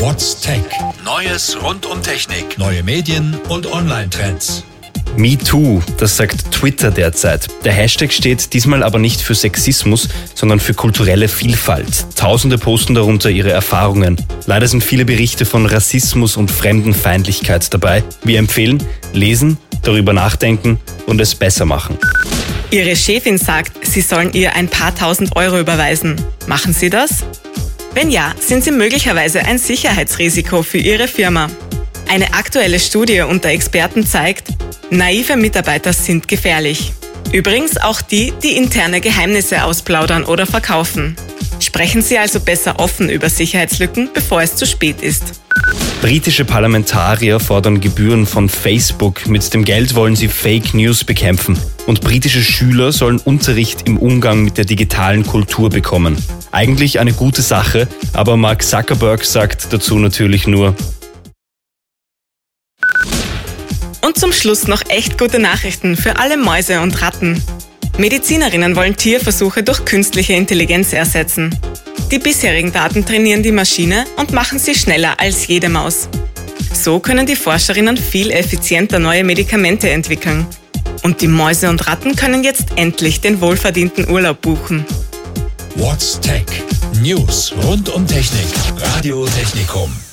What's Tech? Neues rund um Technik, neue Medien und Online-Trends. MeToo, das sagt Twitter derzeit. Der Hashtag steht diesmal aber nicht für Sexismus, sondern für kulturelle Vielfalt. Tausende posten darunter ihre Erfahrungen. Leider sind viele Berichte von Rassismus und Fremdenfeindlichkeit dabei. Wir empfehlen, lesen, darüber nachdenken und es besser machen. Ihre Chefin sagt, Sie sollen ihr ein paar tausend Euro überweisen. Machen Sie das? Wenn ja, sind Sie möglicherweise ein Sicherheitsrisiko für Ihre Firma. Eine aktuelle Studie unter Experten zeigt, naive Mitarbeiter sind gefährlich. Übrigens auch die, die interne Geheimnisse ausplaudern oder verkaufen. Sprechen Sie also besser offen über Sicherheitslücken, bevor es zu spät ist. Britische Parlamentarier fordern Gebühren von Facebook. Mit dem Geld wollen sie Fake News bekämpfen. Und britische Schüler sollen Unterricht im Umgang mit der digitalen Kultur bekommen. Eigentlich eine gute Sache, aber Mark Zuckerberg sagt dazu natürlich nur, Und zum Schluss noch echt gute Nachrichten für alle Mäuse und Ratten. Medizinerinnen wollen Tierversuche durch künstliche Intelligenz ersetzen. Die bisherigen Daten trainieren die Maschine und machen sie schneller als jede Maus. So können die Forscherinnen viel effizienter neue Medikamente entwickeln. Und die Mäuse und Ratten können jetzt endlich den wohlverdienten Urlaub buchen. What's Tech? News rund um Technik. Radio Technikum.